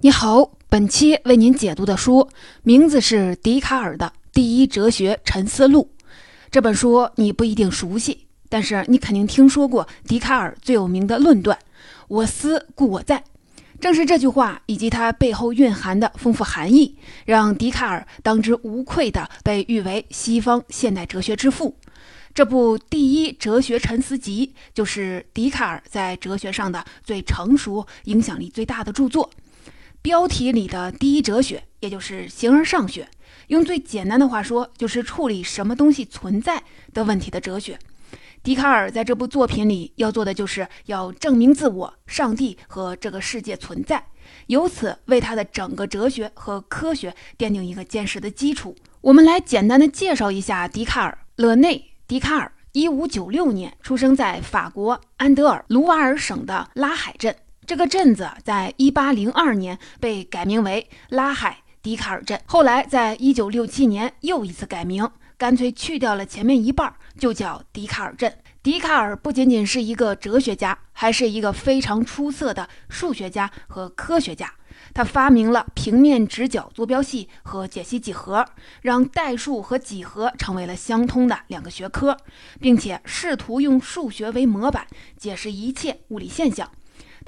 你好，本期为您解读的书名字是笛卡尔的《第一哲学沉思录》。这本书你不一定熟悉，但是你肯定听说过笛卡尔最有名的论断：“我思故我在。”正是这句话以及它背后蕴含的丰富含义，让笛卡尔当之无愧地被誉为西方现代哲学之父。这部《第一哲学沉思集》就是笛卡尔在哲学上的最成熟、影响力最大的著作。标题里的第一哲学，也就是形而上学，用最简单的话说，就是处理什么东西存在的问题的哲学。笛卡尔在这部作品里要做的，就是要证明自我、上帝和这个世界存在，由此为他的整个哲学和科学奠定一个坚实的基础。我们来简单的介绍一下笛卡尔。勒内·笛卡尔，一五九六年出生在法国安德尔卢瓦尔省的拉海镇。这个镇子在一八零二年被改名为拉海迪卡尔镇，后来在一九六七年又一次改名，干脆去掉了前面一半，就叫迪卡尔镇。笛卡尔不仅仅是一个哲学家，还是一个非常出色的数学家和科学家。他发明了平面直角坐标系和解析几何，让代数和几何成为了相通的两个学科，并且试图用数学为模板解释一切物理现象。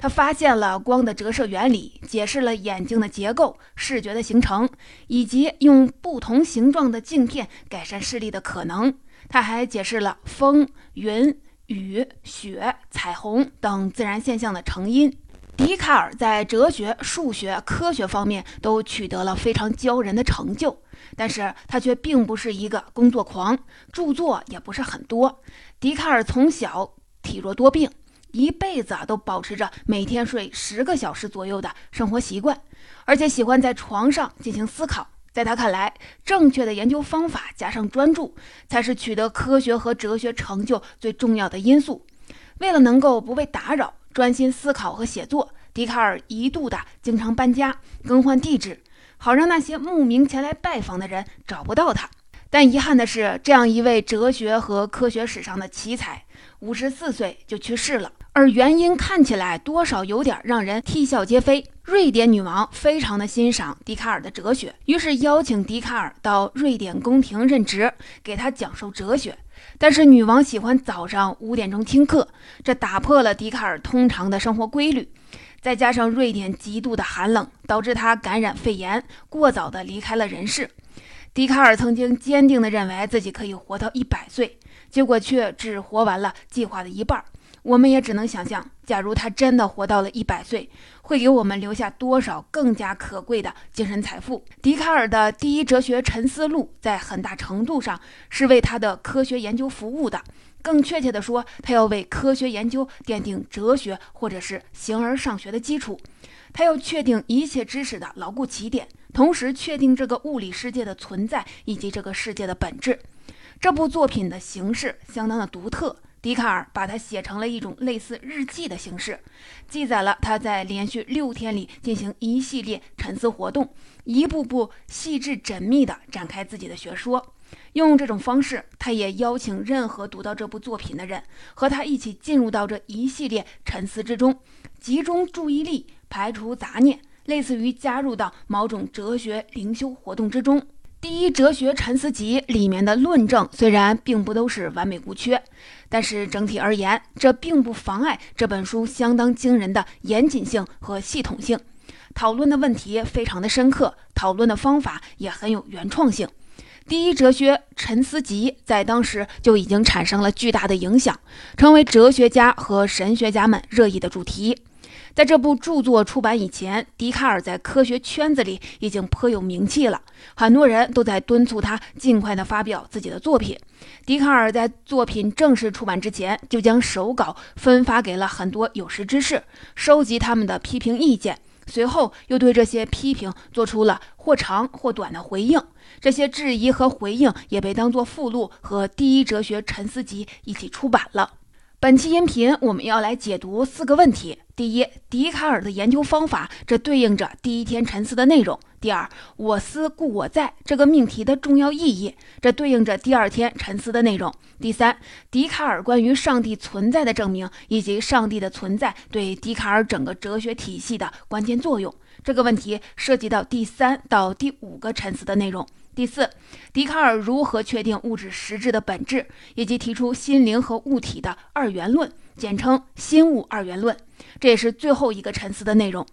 他发现了光的折射原理，解释了眼睛的结构、视觉的形成，以及用不同形状的镜片改善视力的可能。他还解释了风、云、雨、雪、彩虹等自然现象的成因。笛卡尔在哲学、数学、科学方面都取得了非常骄人的成就，但是他却并不是一个工作狂，著作也不是很多。笛卡尔从小体弱多病。一辈子啊，都保持着每天睡十个小时左右的生活习惯，而且喜欢在床上进行思考。在他看来，正确的研究方法加上专注，才是取得科学和哲学成就最重要的因素。为了能够不被打扰，专心思考和写作，笛卡尔一度的经常搬家、更换地址，好让那些慕名前来拜访的人找不到他。但遗憾的是，这样一位哲学和科学史上的奇才，五十四岁就去世了。而原因看起来多少有点让人啼笑皆非。瑞典女王非常的欣赏笛卡尔的哲学，于是邀请笛卡尔到瑞典宫廷任职，给他讲授哲学。但是女王喜欢早上五点钟听课，这打破了笛卡尔通常的生活规律。再加上瑞典极度的寒冷，导致他感染肺炎，过早的离开了人世。笛卡尔曾经坚定地认为自己可以活到一百岁，结果却只活完了计划的一半。我们也只能想象，假如他真的活到了一百岁，会给我们留下多少更加可贵的精神财富。笛卡尔的第一哲学沉思录，在很大程度上是为他的科学研究服务的。更确切地说，他要为科学研究奠定哲学或者是形而上学的基础。他要确定一切知识的牢固起点，同时确定这个物理世界的存在以及这个世界的本质。这部作品的形式相当的独特。笛卡尔把它写成了一种类似日记的形式，记载了他在连续六天里进行一系列沉思活动，一步步细致缜密地展开自己的学说。用这种方式，他也邀请任何读到这部作品的人和他一起进入到这一系列沉思之中，集中注意力，排除杂念，类似于加入到某种哲学灵修活动之中。第一哲学沉思集里面的论证虽然并不都是完美无缺，但是整体而言，这并不妨碍这本书相当惊人的严谨性和系统性。讨论的问题非常的深刻，讨论的方法也很有原创性。第一哲学沉思集在当时就已经产生了巨大的影响，成为哲学家和神学家们热议的主题。在这部著作出版以前，笛卡尔在科学圈子里已经颇有名气了，很多人都在敦促他尽快的发表自己的作品。笛卡尔在作品正式出版之前，就将手稿分发给了很多有识之士，收集他们的批评意见，随后又对这些批评做出了或长或短的回应。这些质疑和回应也被当作附录和《第一哲学沉思集》一起出版了。本期音频我们要来解读四个问题。第一，笛卡尔的研究方法，这对应着第一天沉思的内容；第二，我思故我在这个命题的重要意义，这对应着第二天沉思的内容；第三，笛卡尔关于上帝存在的证明，以及上帝的存在对笛卡尔整个哲学体系的关键作用。这个问题涉及到第三到第五个沉思的内容。第四，笛卡尔如何确定物质实质的本质，以及提出心灵和物体的二元论，简称心物二元论。这也是最后一个沉思的内容。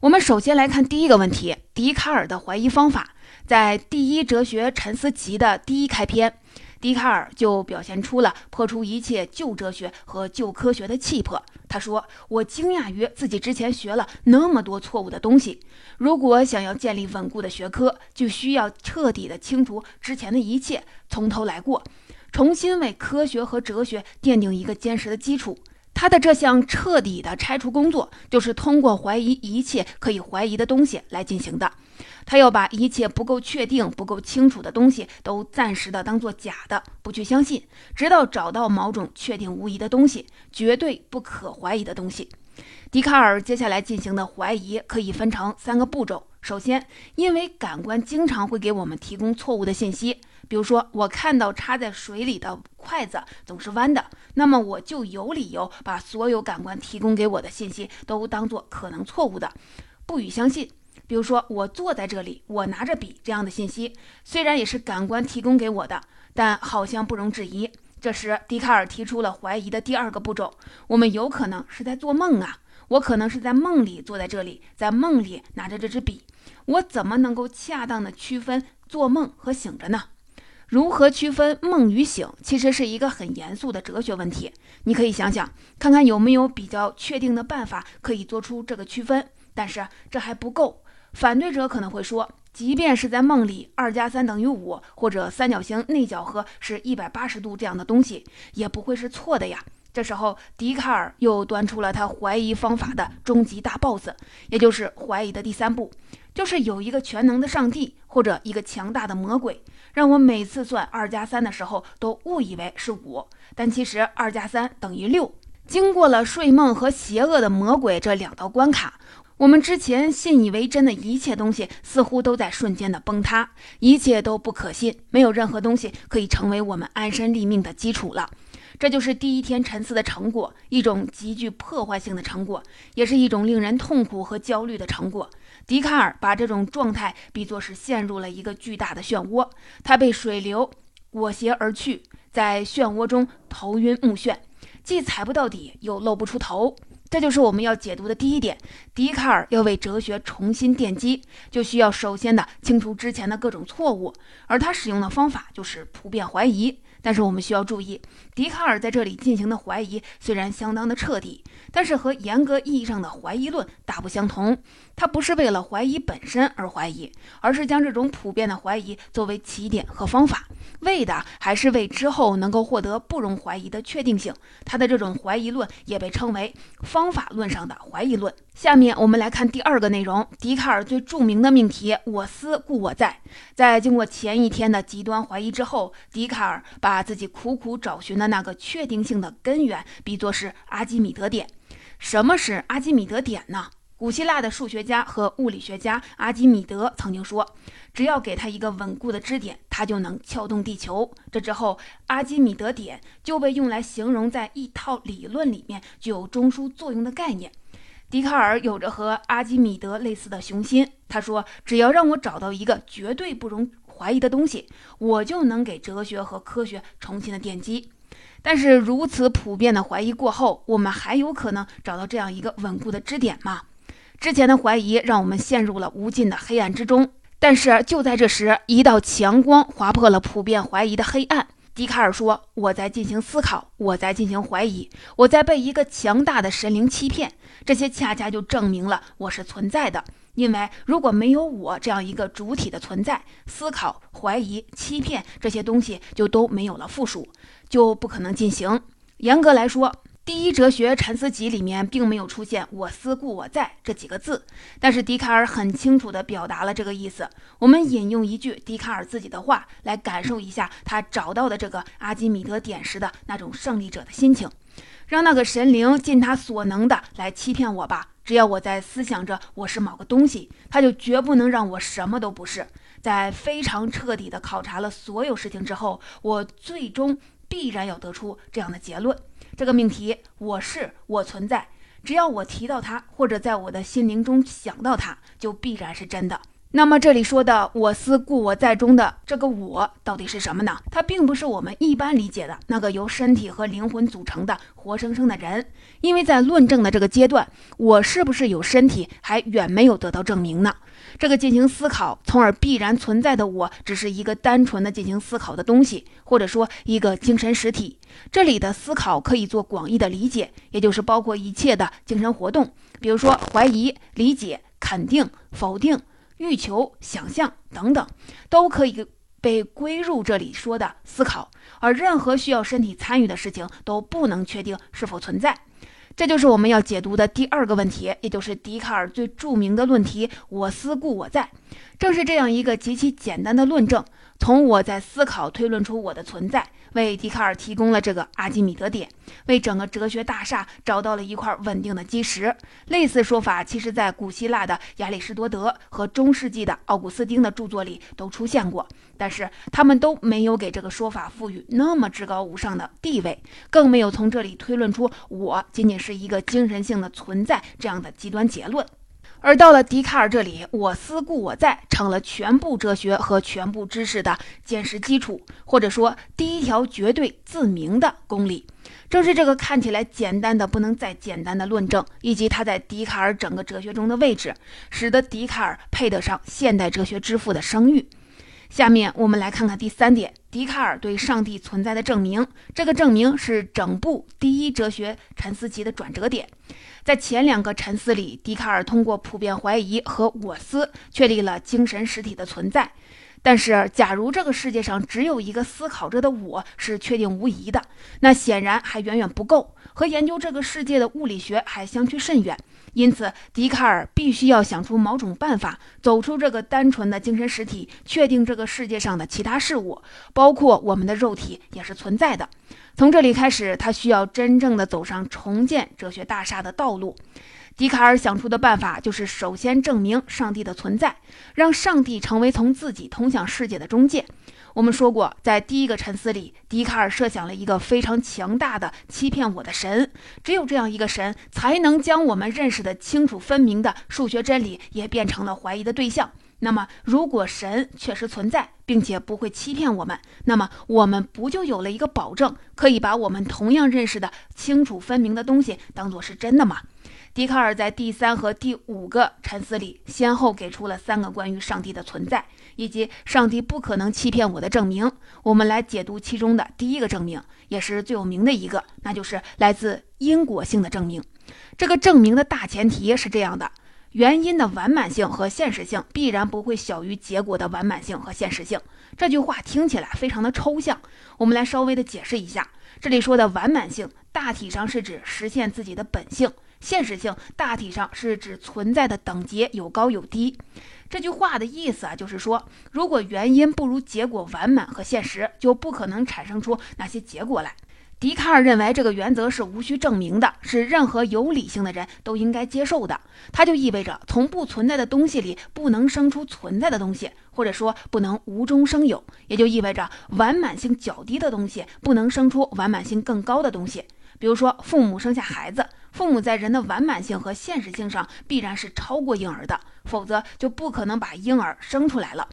我们首先来看第一个问题：笛卡尔的怀疑方法。在《第一哲学沉思集》的第一开篇。笛卡尔就表现出了破除一切旧哲学和旧科学的气魄。他说：“我惊讶于自己之前学了那么多错误的东西。如果想要建立稳固的学科，就需要彻底的清除之前的一切，从头来过，重新为科学和哲学奠定一个坚实的基础。”他的这项彻底的拆除工作，就是通过怀疑一切可以怀疑的东西来进行的。他要把一切不够确定、不够清楚的东西都暂时的当做假的，不去相信，直到找到某种确定无疑的东西，绝对不可怀疑的东西。笛卡尔接下来进行的怀疑可以分成三个步骤。首先，因为感官经常会给我们提供错误的信息，比如说我看到插在水里的筷子总是弯的，那么我就有理由把所有感官提供给我的信息都当做可能错误的，不予相信。比如说，我坐在这里，我拿着笔，这样的信息虽然也是感官提供给我的，但好像不容置疑。这时，笛卡尔提出了怀疑的第二个步骤：我们有可能是在做梦啊！我可能是在梦里坐在这里，在梦里拿着这支笔。我怎么能够恰当的区分做梦和醒着呢？如何区分梦与醒，其实是一个很严肃的哲学问题。你可以想想，看看有没有比较确定的办法可以做出这个区分。但是这还不够。反对者可能会说，即便是在梦里，二加三等于五，或者三角形内角和是一百八十度这样的东西，也不会是错的呀。这时候，笛卡尔又端出了他怀疑方法的终极大 BOSS，也就是怀疑的第三步，就是有一个全能的上帝或者一个强大的魔鬼，让我每次算二加三的时候都误以为是五，但其实二加三等于六。经过了睡梦和邪恶的魔鬼这两道关卡。我们之前信以为真的一切东西，似乎都在瞬间的崩塌，一切都不可信，没有任何东西可以成为我们安身立命的基础了。这就是第一天沉思的成果，一种极具破坏性的成果，也是一种令人痛苦和焦虑的成果。笛卡尔把这种状态比作是陷入了一个巨大的漩涡，他被水流裹挟而去，在漩涡中头晕目眩，既踩不到底，又露不出头。这就是我们要解读的第一点。笛卡尔要为哲学重新奠基，就需要首先的清除之前的各种错误，而他使用的方法就是普遍怀疑。但是我们需要注意，笛卡尔在这里进行的怀疑虽然相当的彻底，但是和严格意义上的怀疑论大不相同。他不是为了怀疑本身而怀疑，而是将这种普遍的怀疑作为起点和方法。为的还是为之后能够获得不容怀疑的确定性。他的这种怀疑论也被称为方法论上的怀疑论。下面我们来看第二个内容：笛卡尔最著名的命题“我思故我在”。在经过前一天的极端怀疑之后，笛卡尔把自己苦苦找寻的那个确定性的根源比作是阿基米德点。什么是阿基米德点呢？古希腊的数学家和物理学家阿基米德曾经说：“只要给他一个稳固的支点，他就能撬动地球。”这之后，阿基米德点就被用来形容在一套理论里面具有中枢作用的概念。笛卡尔有着和阿基米德类似的雄心，他说：“只要让我找到一个绝对不容怀疑的东西，我就能给哲学和科学重新的奠基。”但是，如此普遍的怀疑过后，我们还有可能找到这样一个稳固的支点吗？之前的怀疑让我们陷入了无尽的黑暗之中，但是就在这时，一道强光划破了普遍怀疑的黑暗。笛卡尔说：“我在进行思考，我在进行怀疑，我在被一个强大的神灵欺骗。这些恰恰就证明了我是存在的。因为如果没有我这样一个主体的存在，思考、怀疑、欺骗这些东西就都没有了附属，就不可能进行。严格来说。”第一哲学沉思集里面并没有出现“我思故我在”这几个字，但是笛卡尔很清楚地表达了这个意思。我们引用一句笛卡尔自己的话，来感受一下他找到的这个阿基米德点时的那种胜利者的心情。让那个神灵尽他所能的来欺骗我吧。只要我在思想着我是某个东西，他就绝不能让我什么都不是。在非常彻底的考察了所有事情之后，我最终必然要得出这样的结论：这个命题，我是我存在，只要我提到它，或者在我的心灵中想到它，就必然是真的。那么这里说的“我思故我在”中的这个“我”到底是什么呢？它并不是我们一般理解的那个由身体和灵魂组成的活生生的人，因为在论证的这个阶段，我是不是有身体还远没有得到证明呢。这个进行思考，从而必然存在的我，只是一个单纯的进行思考的东西，或者说一个精神实体。这里的思考可以做广义的理解，也就是包括一切的精神活动，比如说怀疑、理解、肯定、否定。欲求、想象等等，都可以被归入这里说的思考，而任何需要身体参与的事情都不能确定是否存在。这就是我们要解读的第二个问题，也就是笛卡尔最著名的论题“我思故我在”。正是这样一个极其简单的论证。从我在思考推论出我的存在，为笛卡尔提供了这个阿基米德点，为整个哲学大厦找到了一块稳定的基石。类似说法，其实在古希腊的亚里士多德和中世纪的奥古斯丁的著作里都出现过，但是他们都没有给这个说法赋予那么至高无上的地位，更没有从这里推论出我仅仅是一个精神性的存在这样的极端结论。而到了笛卡尔这里，我思故我在成了全部哲学和全部知识的坚实基础，或者说第一条绝对自明的公理。正是这个看起来简单的不能再简单的论证，以及他在笛卡尔整个哲学中的位置，使得笛卡尔配得上现代哲学之父的声誉。下面我们来看看第三点，笛卡尔对上帝存在的证明。这个证明是整部第一哲学沉思集的转折点。在前两个沉思里，笛卡尔通过普遍怀疑和我思确立了精神实体的存在。但是，假如这个世界上只有一个思考着的我是确定无疑的，那显然还远远不够，和研究这个世界的物理学还相去甚远。因此，笛卡尔必须要想出某种办法，走出这个单纯的精神实体，确定这个世界上的其他事物，包括我们的肉体也是存在的。从这里开始，他需要真正的走上重建哲学大厦的道路。笛卡尔想出的办法就是首先证明上帝的存在，让上帝成为从自己通向世界的中介。我们说过，在第一个沉思里，笛卡尔设想了一个非常强大的欺骗我的神。只有这样一个神，才能将我们认识的清楚分明的数学真理也变成了怀疑的对象。那么，如果神确实存在，并且不会欺骗我们，那么我们不就有了一个保证，可以把我们同样认识的清楚分明的东西当做是真的吗？笛卡尔在第三和第五个沉思里，先后给出了三个关于上帝的存在以及上帝不可能欺骗我的证明。我们来解读其中的第一个证明，也是最有名的一个，那就是来自因果性的证明。这个证明的大前提是这样的：原因的完满性和现实性必然不会小于结果的完满性和现实性。这句话听起来非常的抽象，我们来稍微的解释一下。这里说的完满性，大体上是指实现自己的本性。现实性大体上是指存在的等级有高有低。这句话的意思啊，就是说，如果原因不如结果完满和现实，就不可能产生出那些结果来。笛卡尔认为这个原则是无需证明的，是任何有理性的人都应该接受的。它就意味着，从不存在的东西里不能生出存在的东西，或者说不能无中生有。也就意味着，完满性较低的东西不能生出完满性更高的东西。比如说，父母生下孩子。父母在人的完满性和现实性上必然是超过婴儿的，否则就不可能把婴儿生出来了。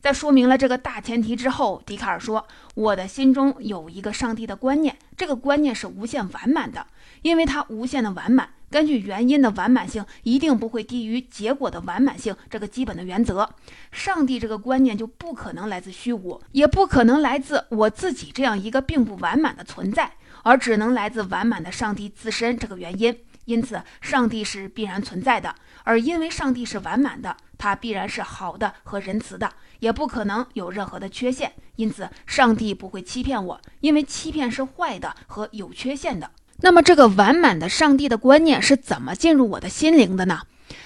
在说明了这个大前提之后，笛卡尔说：“我的心中有一个上帝的观念，这个观念是无限完满的，因为它无限的完满。根据原因的完满性一定不会低于结果的完满性这个基本的原则，上帝这个观念就不可能来自虚无，也不可能来自我自己这样一个并不完满的存在。”而只能来自完满的上帝自身这个原因，因此上帝是必然存在的。而因为上帝是完满的，他必然是好的和仁慈的，也不可能有任何的缺陷。因此，上帝不会欺骗我，因为欺骗是坏的和有缺陷的。那么，这个完满的上帝的观念是怎么进入我的心灵的呢？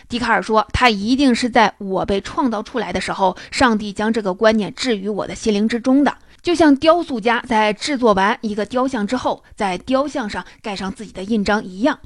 笛卡尔说，他一定是在我被创造出来的时候，上帝将这个观念置于我的心灵之中的。就像雕塑家在制作完一个雕像之后，在雕像上盖上自己的印章一样。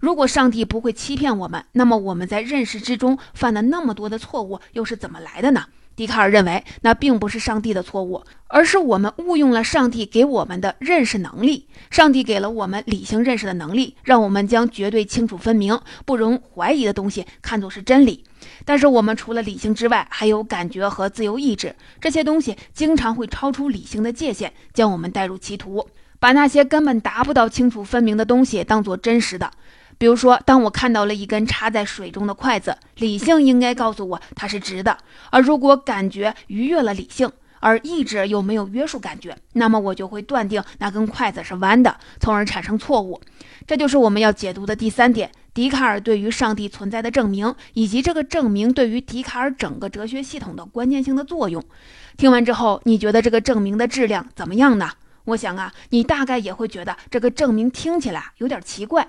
如果上帝不会欺骗我们，那么我们在认识之中犯了那么多的错误又是怎么来的呢？笛卡尔认为，那并不是上帝的错误，而是我们误用了上帝给我们的认识能力。上帝给了我们理性认识的能力，让我们将绝对清楚分明、不容怀疑的东西看作是真理。但是我们除了理性之外，还有感觉和自由意志，这些东西经常会超出理性的界限，将我们带入歧途，把那些根本达不到清楚分明的东西当作真实的。比如说，当我看到了一根插在水中的筷子，理性应该告诉我它是直的；而如果感觉逾越了理性，而意志又没有约束感觉，那么我就会断定那根筷子是弯的，从而产生错误。这就是我们要解读的第三点：笛卡尔对于上帝存在的证明，以及这个证明对于笛卡尔整个哲学系统的关键性的作用。听完之后，你觉得这个证明的质量怎么样呢？我想啊，你大概也会觉得这个证明听起来有点奇怪。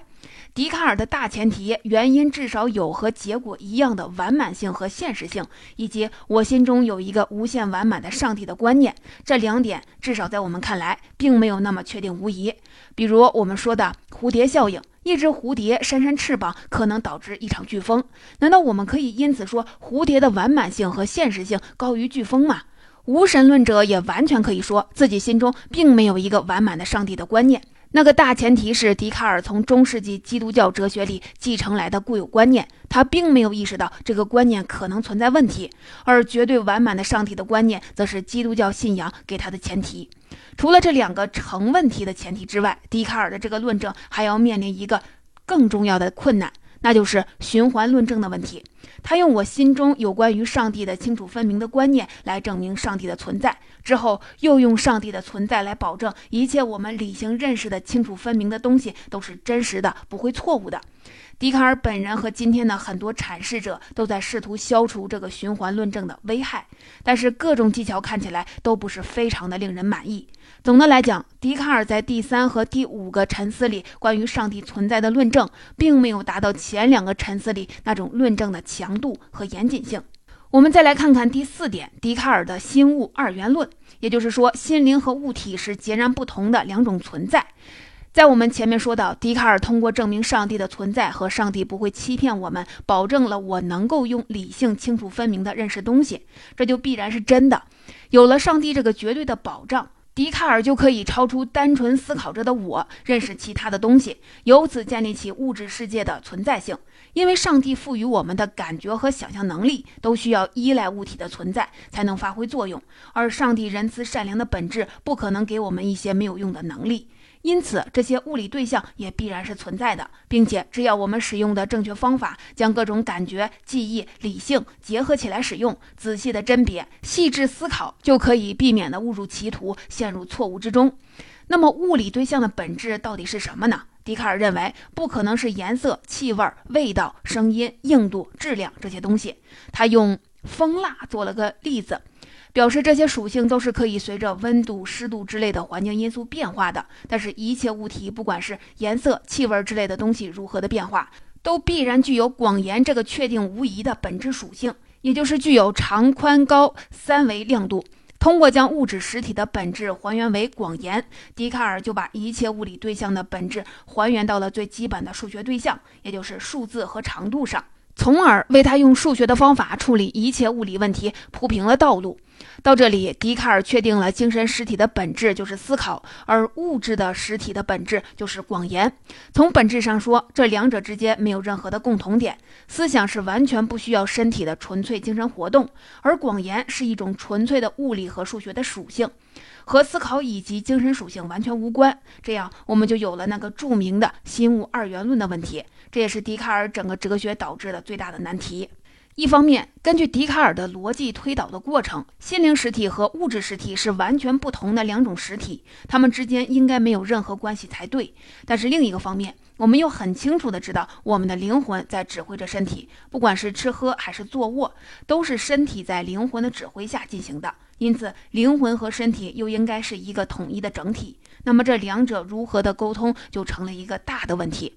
笛卡尔的大前提原因至少有和结果一样的完满性和现实性，以及我心中有一个无限完满的上帝的观念，这两点至少在我们看来并没有那么确定无疑。比如我们说的蝴蝶效应，一只蝴蝶扇扇翅膀可能导致一场飓风，难道我们可以因此说蝴蝶的完满性和现实性高于飓风吗？无神论者也完全可以说自己心中并没有一个完满的上帝的观念。那个大前提是笛卡尔从中世纪基督教哲学里继承来的固有观念，他并没有意识到这个观念可能存在问题，而绝对完满的上帝的观念则是基督教信仰给他的前提。除了这两个成问题的前提之外，笛卡尔的这个论证还要面临一个更重要的困难，那就是循环论证的问题。他用我心中有关于上帝的清楚分明的观念来证明上帝的存在，之后又用上帝的存在来保证一切我们理性认识的清楚分明的东西都是真实的，不会错误的。笛卡尔本人和今天的很多阐释者都在试图消除这个循环论证的危害，但是各种技巧看起来都不是非常的令人满意。总的来讲，笛卡尔在第三和第五个沉思里关于上帝存在的论证，并没有达到前两个沉思里那种论证的强度和严谨性。我们再来看看第四点，笛卡尔的心物二元论，也就是说，心灵和物体是截然不同的两种存在。在我们前面说到，笛卡尔通过证明上帝的存在和上帝不会欺骗我们，保证了我能够用理性清楚分明的认识东西，这就必然是真的。有了上帝这个绝对的保障，笛卡尔就可以超出单纯思考着的我，认识其他的东西，由此建立起物质世界的存在性。因为上帝赋予我们的感觉和想象能力，都需要依赖物体的存在才能发挥作用，而上帝仁慈善良的本质不可能给我们一些没有用的能力。因此，这些物理对象也必然是存在的，并且只要我们使用的正确方法，将各种感觉、记忆、理性结合起来使用，仔细的甄别、细致思考，就可以避免的误入歧途，陷入错误之中。那么，物理对象的本质到底是什么呢？笛卡尔认为，不可能是颜色、气味、味道、声音、硬度、质量这些东西。他用蜂蜡做了个例子。表示这些属性都是可以随着温度、湿度之类的环境因素变化的。但是，一切物体，不管是颜色、气味之类的东西如何的变化，都必然具有广延这个确定无疑的本质属性，也就是具有长、宽、高三维亮度。通过将物质实体的本质还原为广延，笛卡尔就把一切物理对象的本质还原到了最基本的数学对象，也就是数字和长度上，从而为他用数学的方法处理一切物理问题铺平了道路。到这里，笛卡尔确定了精神实体的本质就是思考，而物质的实体的本质就是广延。从本质上说，这两者之间没有任何的共同点。思想是完全不需要身体的纯粹精神活动，而广延是一种纯粹的物理和数学的属性，和思考以及精神属性完全无关。这样，我们就有了那个著名的心物二元论的问题。这也是笛卡尔整个哲学导致的最大的难题。一方面，根据笛卡尔的逻辑推导的过程，心灵实体和物质实体是完全不同的两种实体，它们之间应该没有任何关系才对。但是另一个方面，我们又很清楚的知道，我们的灵魂在指挥着身体，不管是吃喝还是坐卧，都是身体在灵魂的指挥下进行的。因此，灵魂和身体又应该是一个统一的整体。那么，这两者如何的沟通，就成了一个大的问题。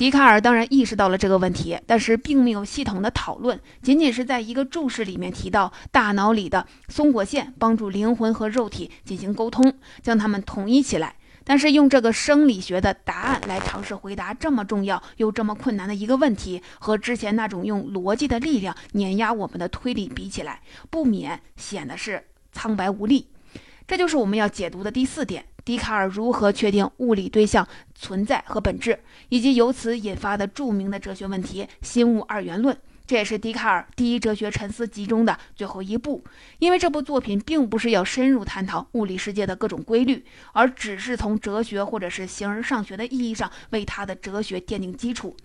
笛卡尔当然意识到了这个问题，但是并没有系统的讨论，仅仅是在一个注释里面提到大脑里的松果腺帮助灵魂和肉体进行沟通，将它们统一起来。但是用这个生理学的答案来尝试回答这么重要又这么困难的一个问题，和之前那种用逻辑的力量碾压我们的推理比起来，不免显得是苍白无力。这就是我们要解读的第四点：笛卡尔如何确定物理对象存在和本质，以及由此引发的著名的哲学问题——心物二元论。这也是笛卡尔第一哲学沉思集中的最后一步，因为这部作品并不是要深入探讨物理世界的各种规律，而只是从哲学或者是形而上学的意义上为他的哲学奠定基础。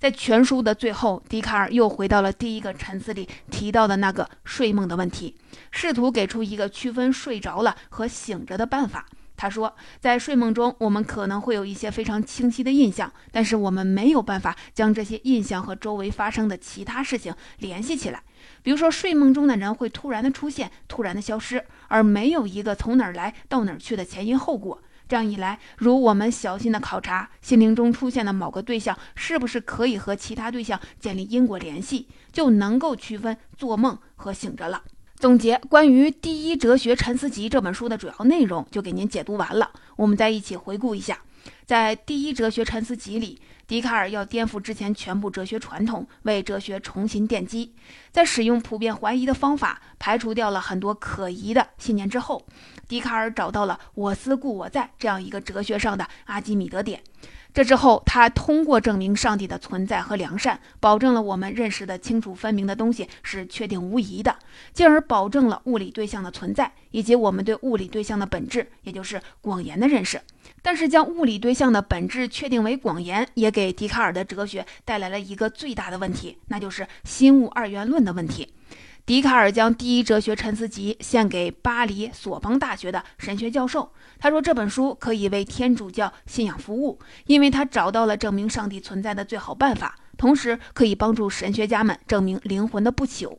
在全书的最后，笛卡尔又回到了第一个沉思里提到的那个睡梦的问题，试图给出一个区分睡着了和醒着的办法。他说，在睡梦中，我们可能会有一些非常清晰的印象，但是我们没有办法将这些印象和周围发生的其他事情联系起来。比如说，睡梦中的人会突然的出现，突然的消失，而没有一个从哪儿来到哪儿去的前因后果。这样一来，如我们小心的考察心灵中出现的某个对象是不是可以和其他对象建立因果联系，就能够区分做梦和醒着了。总结关于《第一哲学沉思集》这本书的主要内容，就给您解读完了。我们再一起回顾一下，在《第一哲学沉思集》里，笛卡尔要颠覆之前全部哲学传统，为哲学重新奠基。在使用普遍怀疑的方法，排除掉了很多可疑的信念之后，笛卡尔找到了“我思故我在”这样一个哲学上的阿基米德点。这之后，他通过证明上帝的存在和良善，保证了我们认识的清楚分明的东西是确定无疑的，进而保证了物理对象的存在，以及我们对物理对象的本质，也就是广言的认识。但是，将物理对象的本质确定为广言，也给笛卡尔的哲学带来了一个最大的问题，那就是心物二元论的问题。笛卡尔将《第一哲学沉思集》献给巴黎索邦大学的神学教授。他说：“这本书可以为天主教信仰服务，因为他找到了证明上帝存在的最好办法，同时可以帮助神学家们证明灵魂的不朽。”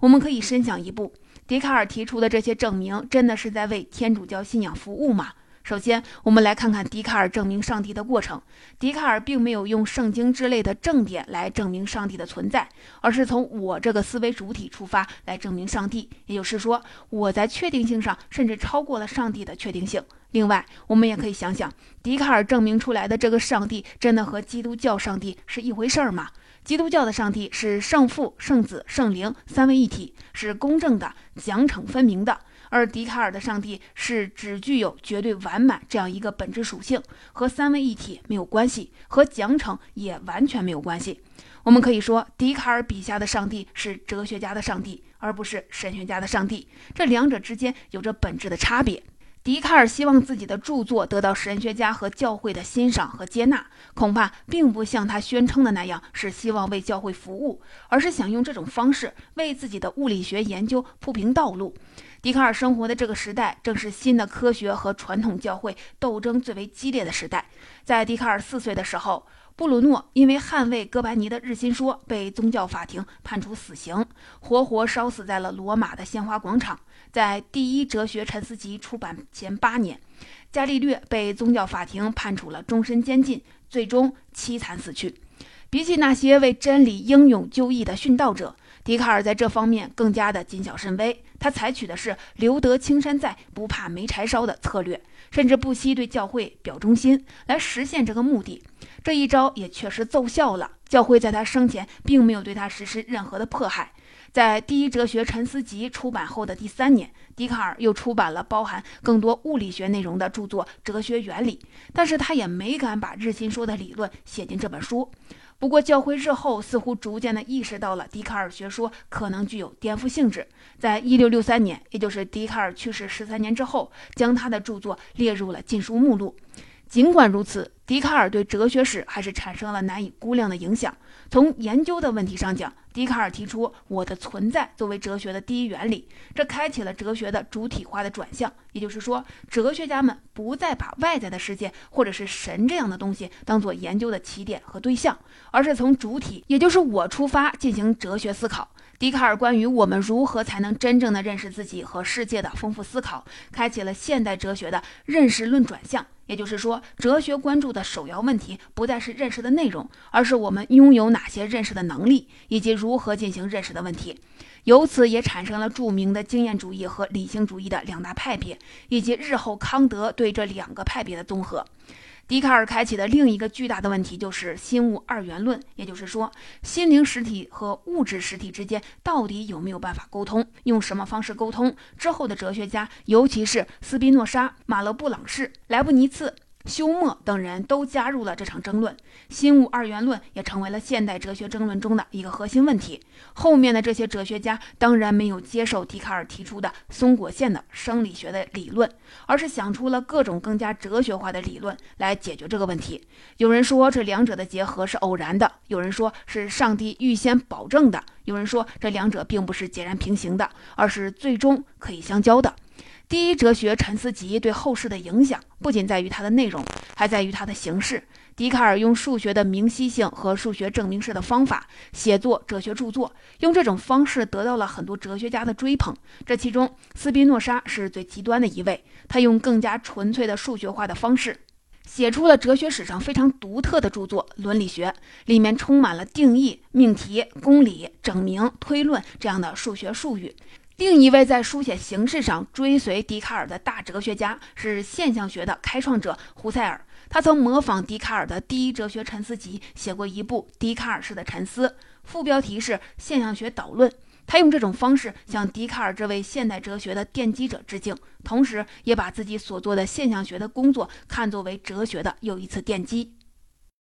我们可以深想一步：笛卡尔提出的这些证明，真的是在为天主教信仰服务吗？首先，我们来看看笛卡尔证明上帝的过程。笛卡尔并没有用圣经之类的正典来证明上帝的存在，而是从我这个思维主体出发来证明上帝。也就是说，我在确定性上甚至超过了上帝的确定性。另外，我们也可以想想，笛卡尔证明出来的这个上帝，真的和基督教上帝是一回事儿吗？基督教的上帝是圣父、圣子、圣灵三位一体，是公正的、奖惩分明的。而笛卡尔的上帝是只具有绝对完满这样一个本质属性，和三位一体没有关系，和奖惩也完全没有关系。我们可以说，笛卡尔笔下的上帝是哲学家的上帝，而不是神学家的上帝，这两者之间有着本质的差别。笛卡尔希望自己的著作得到神学家和教会的欣赏和接纳，恐怕并不像他宣称的那样是希望为教会服务，而是想用这种方式为自己的物理学研究铺平道路。笛卡尔生活的这个时代，正是新的科学和传统教会斗争最为激烈的时代。在笛卡尔四岁的时候，布鲁诺因为捍卫哥白尼的日心说，被宗教法庭判处死刑，活活烧死在了罗马的鲜花广场。在《第一哲学沉思集》出版前八年，伽利略被宗教法庭判处了终身监禁，最终凄惨死去。比起那些为真理英勇就义的殉道者，笛卡尔在这方面更加的谨小慎微。他采取的是“留得青山在，不怕没柴烧”的策略，甚至不惜对教会表忠心，来实现这个目的。这一招也确实奏效了。教会在他生前并没有对他实施任何的迫害。在《第一哲学沉思集》出版后的第三年，笛卡尔又出版了包含更多物理学内容的著作《哲学原理》，但是他也没敢把日心说的理论写进这本书。不过，教会日后似乎逐渐地意识到了笛卡尔学说可能具有颠覆性质，在一六六三年，也就是笛卡尔去世十三年之后，将他的著作列入了禁书目录。尽管如此，笛卡尔对哲学史还是产生了难以估量的影响。从研究的问题上讲，笛卡尔提出“我的存在”作为哲学的第一原理，这开启了哲学的主体化的转向。也就是说，哲学家们不再把外在的世界或者是神这样的东西当做研究的起点和对象，而是从主体，也就是我出发进行哲学思考。笛卡尔关于我们如何才能真正的认识自己和世界的丰富思考，开启了现代哲学的认识论转向。也就是说，哲学关注的首要问题不再是认识的内容，而是我们拥有哪些认识的能力，以及如何进行认识的问题。由此也产生了著名的经验主义和理性主义的两大派别，以及日后康德对这两个派别的综合。笛卡尔开启的另一个巨大的问题就是心物二元论，也就是说，心灵实体和物质实体之间到底有没有办法沟通，用什么方式沟通？之后的哲学家，尤其是斯宾诺莎、马勒布朗士、莱布尼茨。休谟等人都加入了这场争论，心物二元论也成为了现代哲学争论中的一个核心问题。后面的这些哲学家当然没有接受笛卡尔提出的松果线的生理学的理论，而是想出了各种更加哲学化的理论来解决这个问题。有人说这两者的结合是偶然的，有人说是上帝预先保证的，有人说这两者并不是截然平行的，而是最终可以相交的。第一哲学沉思集对后世的影响不仅在于它的内容，还在于它的形式。笛卡尔用数学的明晰性和数学证明式的方法写作哲学著作，用这种方式得到了很多哲学家的追捧。这其中，斯宾诺莎是最极端的一位。他用更加纯粹的数学化的方式，写出了哲学史上非常独特的著作《伦理学》，里面充满了定义、命题、公理、证明、推论这样的数学术语。另一位在书写形式上追随笛卡尔的大哲学家是现象学的开创者胡塞尔。他曾模仿笛卡尔的第一哲学沉思集，写过一部笛卡尔式的沉思，副标题是《现象学导论》。他用这种方式向笛卡尔这位现代哲学的奠基者致敬，同时也把自己所做的现象学的工作看作为哲学的又一次奠基。